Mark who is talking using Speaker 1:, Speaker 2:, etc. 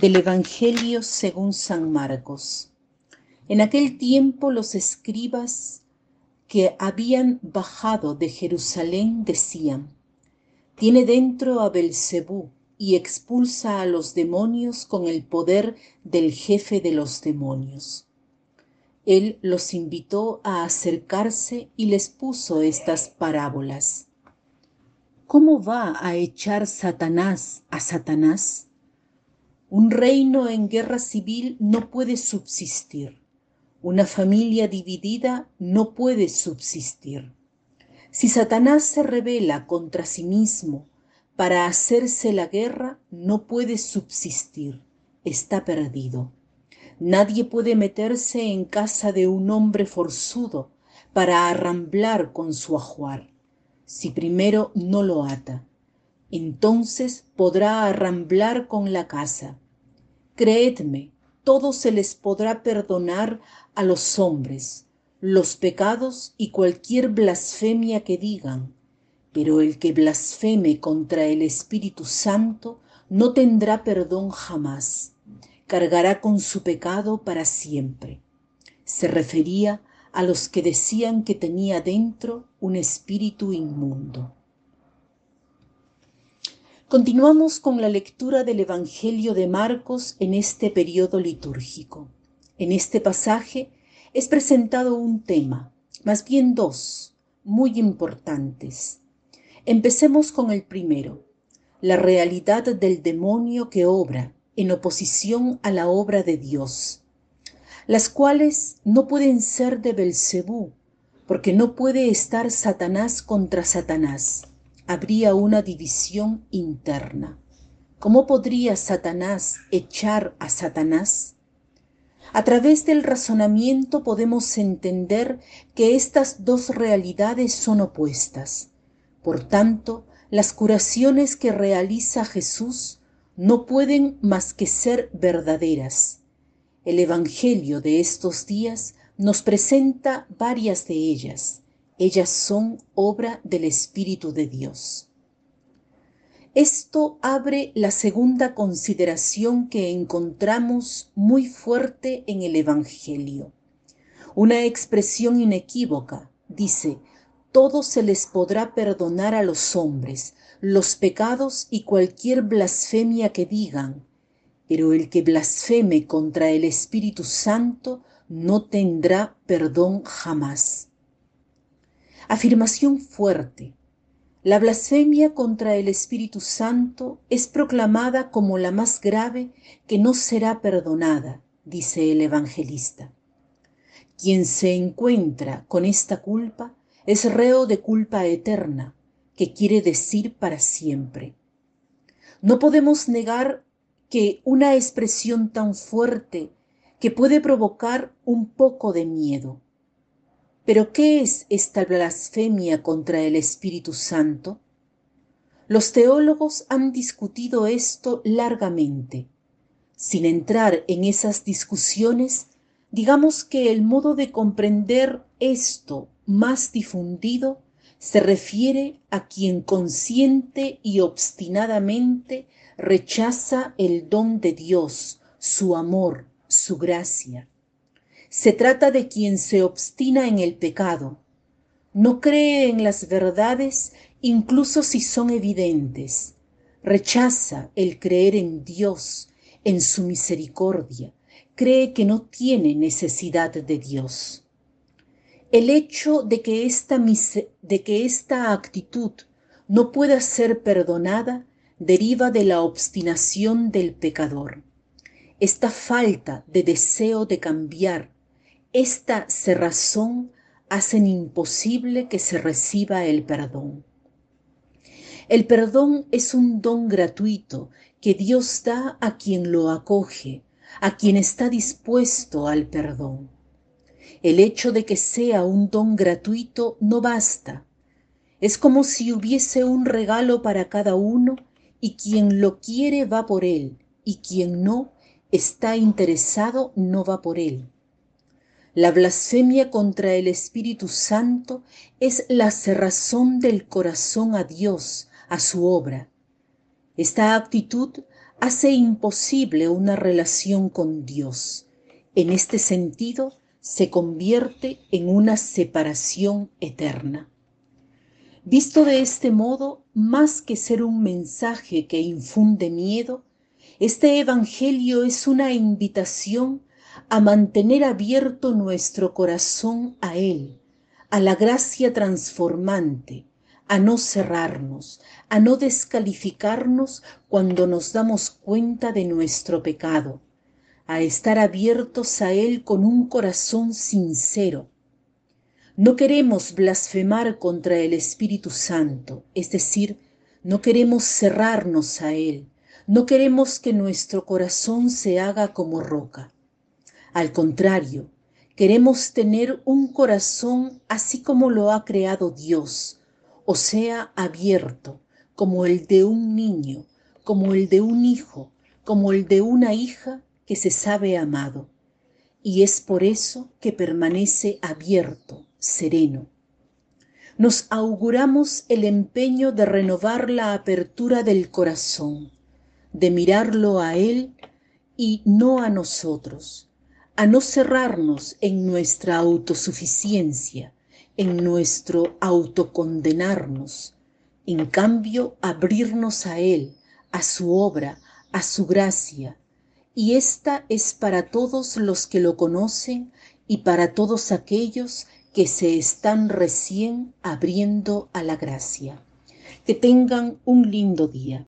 Speaker 1: Del Evangelio según San Marcos. En aquel tiempo los escribas que habían bajado de Jerusalén decían: Tiene dentro a Belcebú y expulsa a los demonios con el poder del jefe de los demonios. Él los invitó a acercarse y les puso estas parábolas. ¿Cómo va a echar Satanás a Satanás? Un reino en guerra civil no puede subsistir. Una familia dividida no puede subsistir. Si Satanás se revela contra sí mismo para hacerse la guerra, no puede subsistir. Está perdido. Nadie puede meterse en casa de un hombre forzudo para arramblar con su ajuar, si primero no lo ata entonces podrá arramblar con la casa. Creedme, todo se les podrá perdonar a los hombres, los pecados y cualquier blasfemia que digan, pero el que blasfeme contra el Espíritu Santo no tendrá perdón jamás, cargará con su pecado para siempre. Se refería a los que decían que tenía dentro un espíritu inmundo. Continuamos con la lectura del Evangelio de Marcos en este periodo litúrgico. En este pasaje es presentado un tema, más bien dos, muy importantes. Empecemos con el primero, la realidad del demonio que obra en oposición a la obra de Dios, las cuales no pueden ser de Belcebú, porque no puede estar Satanás contra Satanás habría una división interna. ¿Cómo podría Satanás echar a Satanás? A través del razonamiento podemos entender que estas dos realidades son opuestas. Por tanto, las curaciones que realiza Jesús no pueden más que ser verdaderas. El Evangelio de estos días nos presenta varias de ellas ellas son obra del Espíritu de Dios. Esto abre la segunda consideración que encontramos muy fuerte en el Evangelio. Una expresión inequívoca dice, todo se les podrá perdonar a los hombres, los pecados y cualquier blasfemia que digan, pero el que blasfeme contra el Espíritu Santo no tendrá perdón jamás. Afirmación fuerte. La blasfemia contra el Espíritu Santo es proclamada como la más grave que no será perdonada, dice el evangelista. Quien se encuentra con esta culpa es reo de culpa eterna, que quiere decir para siempre. No podemos negar que una expresión tan fuerte que puede provocar un poco de miedo, pero ¿qué es esta blasfemia contra el Espíritu Santo? Los teólogos han discutido esto largamente. Sin entrar en esas discusiones, digamos que el modo de comprender esto más difundido se refiere a quien consciente y obstinadamente rechaza el don de Dios, su amor, su gracia. Se trata de quien se obstina en el pecado, no cree en las verdades incluso si son evidentes, rechaza el creer en Dios, en su misericordia, cree que no tiene necesidad de Dios. El hecho de que esta, de que esta actitud no pueda ser perdonada deriva de la obstinación del pecador. Esta falta de deseo de cambiar esta cerrazón hacen imposible que se reciba el perdón. El perdón es un don gratuito que Dios da a quien lo acoge, a quien está dispuesto al perdón. El hecho de que sea un don gratuito no basta. Es como si hubiese un regalo para cada uno y quien lo quiere va por él y quien no está interesado no va por él. La blasfemia contra el Espíritu Santo es la cerrazón del corazón a Dios, a su obra. Esta actitud hace imposible una relación con Dios. En este sentido, se convierte en una separación eterna. Visto de este modo, más que ser un mensaje que infunde miedo, este Evangelio es una invitación a mantener abierto nuestro corazón a Él, a la gracia transformante, a no cerrarnos, a no descalificarnos cuando nos damos cuenta de nuestro pecado, a estar abiertos a Él con un corazón sincero. No queremos blasfemar contra el Espíritu Santo, es decir, no queremos cerrarnos a Él, no queremos que nuestro corazón se haga como roca. Al contrario, queremos tener un corazón así como lo ha creado Dios, o sea, abierto, como el de un niño, como el de un hijo, como el de una hija que se sabe amado. Y es por eso que permanece abierto, sereno. Nos auguramos el empeño de renovar la apertura del corazón, de mirarlo a Él y no a nosotros, a no cerrarnos en nuestra autosuficiencia, en nuestro autocondenarnos, en cambio abrirnos a Él, a su obra, a su gracia, y esta es para todos los que lo conocen y para todos aquellos que se están recién abriendo a la gracia. Que tengan un lindo día.